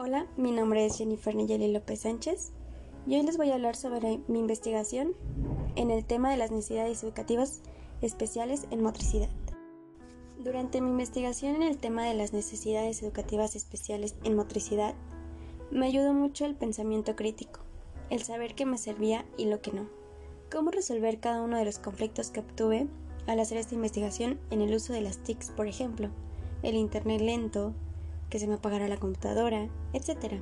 Hola, mi nombre es Jennifer Nayeli López Sánchez y hoy les voy a hablar sobre mi investigación en el tema de las necesidades educativas especiales en motricidad. Durante mi investigación en el tema de las necesidades educativas especiales en motricidad, me ayudó mucho el pensamiento crítico, el saber qué me servía y lo que no, cómo resolver cada uno de los conflictos que obtuve al hacer esta investigación en el uso de las TICs, por ejemplo, el Internet lento, que se me apagara la computadora, etc.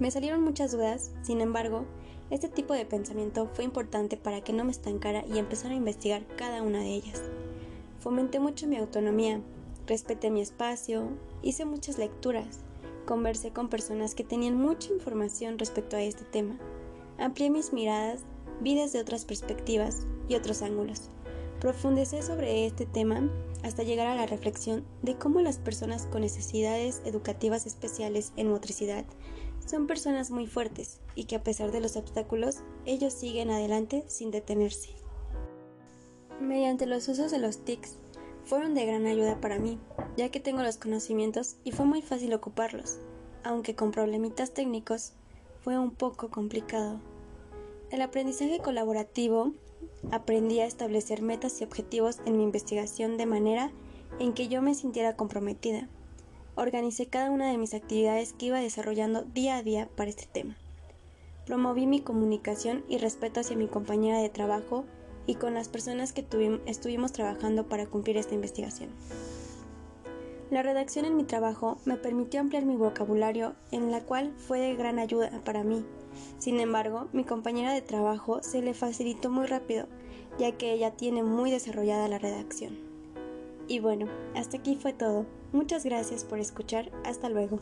Me salieron muchas dudas, sin embargo, este tipo de pensamiento fue importante para que no me estancara y empezara a investigar cada una de ellas. Fomenté mucho mi autonomía, respeté mi espacio, hice muchas lecturas, conversé con personas que tenían mucha información respecto a este tema, amplié mis miradas, vi desde otras perspectivas y otros ángulos, profundicé sobre este tema hasta llegar a la reflexión de cómo las personas con necesidades educativas especiales en motricidad son personas muy fuertes y que a pesar de los obstáculos, ellos siguen adelante sin detenerse. Mediante los usos de los TICs, fueron de gran ayuda para mí, ya que tengo los conocimientos y fue muy fácil ocuparlos, aunque con problemitas técnicos fue un poco complicado. El aprendizaje colaborativo aprendí a establecer metas y objetivos en mi investigación de manera en que yo me sintiera comprometida. Organicé cada una de mis actividades que iba desarrollando día a día para este tema. Promoví mi comunicación y respeto hacia mi compañera de trabajo y con las personas que estuvimos trabajando para cumplir esta investigación. La redacción en mi trabajo me permitió ampliar mi vocabulario, en la cual fue de gran ayuda para mí sin embargo, mi compañera de trabajo se le facilitó muy rápido, ya que ella tiene muy desarrollada la redacción. Y bueno, hasta aquí fue todo. Muchas gracias por escuchar. Hasta luego.